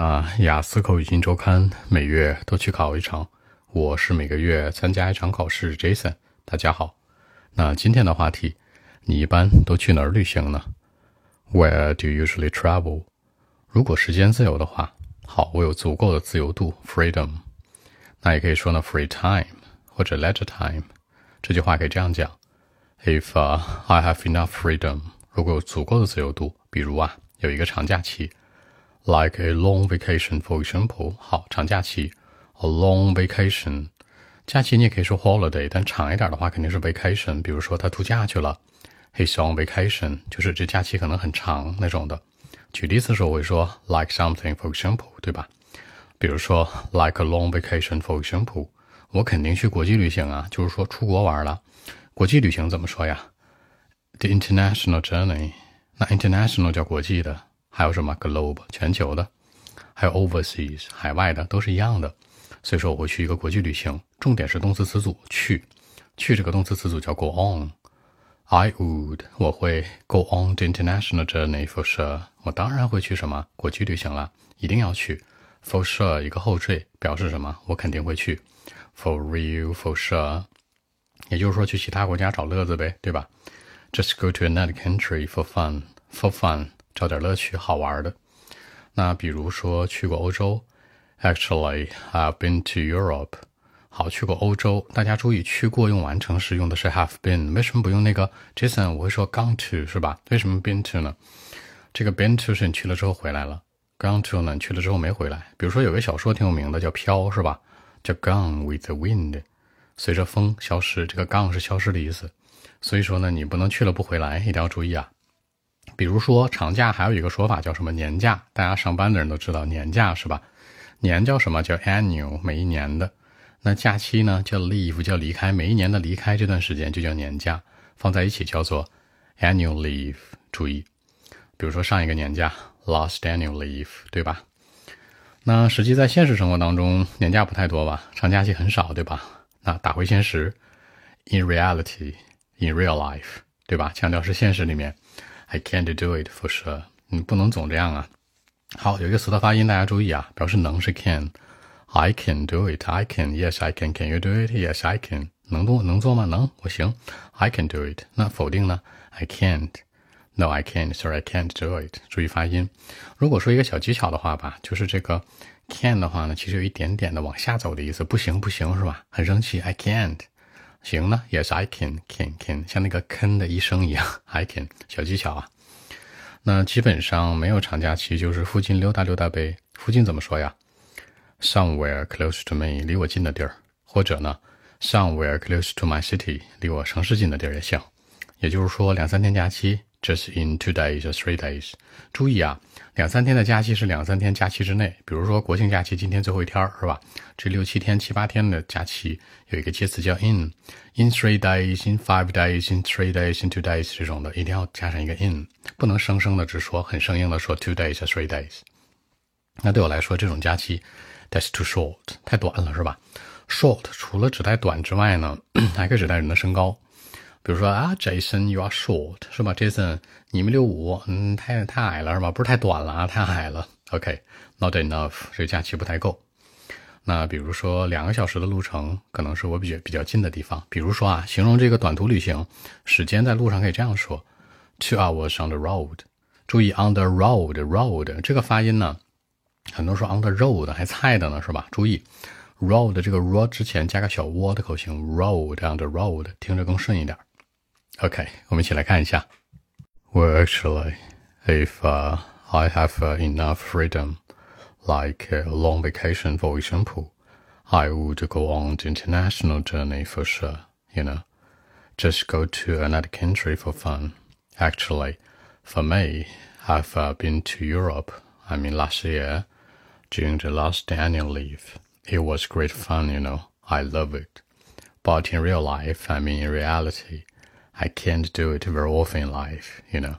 啊，雅思口语新周刊每月都去考一场，我是每个月参加一场考试。Jason，大家好。那今天的话题，你一般都去哪儿旅行呢？Where do you usually travel？如果时间自由的话，好，我有足够的自由度 （freedom）。那也可以说呢，free time 或者 leisure time。这句话可以这样讲：If I have enough freedom，如果有足够的自由度，比如啊，有一个长假期。Like a long vacation, for example，好，长假期，a long vacation，假期你也可以说 holiday，但长一点的话肯定是 vacation。比如说他度假去了，he's on vacation，就是这假期可能很长那种的。举例子的时候我会说 like something, for example，对吧？比如说 like a long vacation, for example，我肯定去国际旅行啊，就是说出国玩了。国际旅行怎么说呀？The international journey，那 international 叫国际的。还有什么 globe 全球的，还有 overseas 海外的都是一样的。所以说我会去一个国际旅行，重点是动词词组去，去这个动词词组叫 go on。I would 我会 go on the international journey for sure。我当然会去什么国际旅行了，一定要去。For sure 一个后缀表示什么？我肯定会去。For real for sure，也就是说去其他国家找乐子呗，对吧？Just go to another country for fun for fun。找点乐趣，好玩的。那比如说去过欧洲，Actually, I've been to Europe。好，去过欧洲。大家注意，去过用完成时用的是 have been，为什么不用那个 Jason？我会说 gone to 是吧？为什么 been to 呢？这个 been to 是你去了之后回来了，gone to 呢？你去了之后没回来。比如说有个小说挺有名的，叫《飘》，是吧？叫 Gone with the Wind，随着风消失。这个 gone 是消失的意思。所以说呢，你不能去了不回来，一定要注意啊。比如说长假还有一个说法叫什么年假，大家上班的人都知道年假是吧？年叫什么叫 annual，每一年的。那假期呢叫 leave，叫离开，每一年的离开这段时间就叫年假，放在一起叫做 annual leave。注意，比如说上一个年假 last annual leave，对吧？那实际在现实生活当中，年假不太多吧？长假期很少，对吧？那打回现实，in reality，in real life，对吧？强调是现实里面。I can't do it for sure。你不能总这样啊。好，有一个词的发音大家注意啊，表示能是 can。I can do it. I can. Yes, I can. Can you do it? Yes, I can. 能做能做吗？能，我行。I can do it. 那否定呢？I can't. No, I can't. Sorry, I can't do it. 注意发音。如果说一个小技巧的话吧，就是这个 can 的话呢，其实有一点点的往下走的意思。不行，不行，是吧？很生气。I can't. 行呢，Yes, I can, can, can，像那个坑的一声一样，I can，小技巧啊。那基本上没有长假期，就是附近溜达溜达呗。附近怎么说呀？Somewhere close to me，离我近的地儿，或者呢，Somewhere close to my city，离我城市近的地儿也行。也就是说，两三天假期。Just in two days or three days。注意啊，两三天的假期是两三天假期之内。比如说国庆假期今天最后一天是吧？这六七天、七八天的假期有一个介词叫 in。In three days, in five days, in three days, in two days 这种的，一定要加上一个 in，不能生生的只说，很生硬的说 two days or three days。那对我来说，这种假期 that's too short，太短了是吧？Short 除了指代短之外呢，还可以指代人的身高。比如说啊，Jason，you are short，是吧？Jason，你们六五，嗯，太太矮了，是吧？不是太短了啊，太矮了。OK，not enough，这假期不太够。那比如说两个小时的路程，可能是我比较比较近的地方。比如说啊，形容这个短途旅行，时间在路上可以这样说：two hours on the road。注意 on the road，road 这个发音呢，很多说 on the road 还菜的呢，是吧？注意。road 这个 road 之前加个小窝的口型，road on the road 听着更顺一点。OK，我们一起来看一下。Well, actually, if uh, I have uh, enough freedom, like a long vacation, for example, I would go on the international journey for sure. You know, just go to another country for fun. Actually, for me, I've uh, been to Europe. I mean, last year during the last annual leave. It was great fun, you know. I love it. But in real life, I mean, in reality, I can't do it very often in life, you know.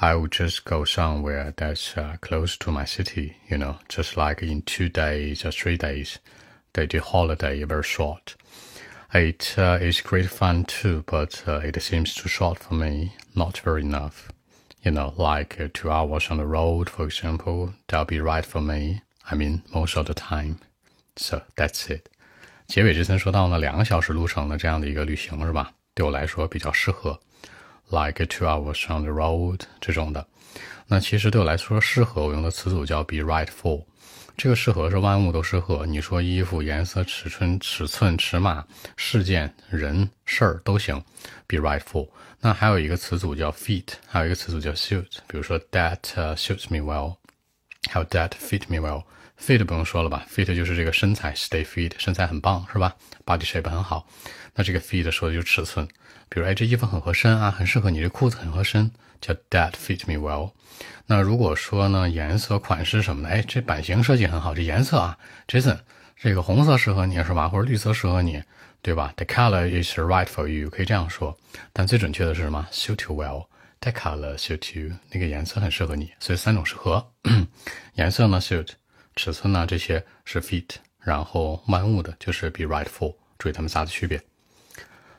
I would just go somewhere that's uh, close to my city, you know, just like in two days or three days. The, the holiday very short. It uh, is great fun too, but uh, it seems too short for me, not very enough. You know, like uh, two hours on the road, for example, that'll be right for me. I mean, most of the time. So that's it. 结尾这层说到呢，两个小时路程的这样的一个旅行是吧？ 对我来说比较适合，like two hours on the road 这种的。那其实对我来说适合，我用的词组叫 be right for。这个适合是万物都适合，你说衣服、颜色、尺寸、尺寸、尺码、事件、人、事儿都行，be right for。那还有一个词组叫 fit，还有一个词组叫 suit。比如说 that suits me well，还有 that fit me well。Fit 不用说了吧，fit 就是这个身材，stay fit，身材很棒是吧？body shape 很好。那这个 fit 说的就是尺寸，比如哎这衣服很合身啊，很适合你，这裤子很合身，叫 that fit me well。那如果说呢，颜色、款式什么的，哎，这版型设计很好，这颜色啊，Jason，这个红色适合你是吧？或者绿色适合你，对吧？The color is right for you，可以这样说。但最准确的是什么？Suit you well，the color suit you，那个颜色很适合你。所以三种适合，颜色呢 suit，尺寸呢这些是 feet，然后万物的就是 be right for。注意它们仨的区别。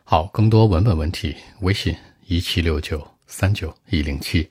好，更多文本问题，微信一七六九三九一零七。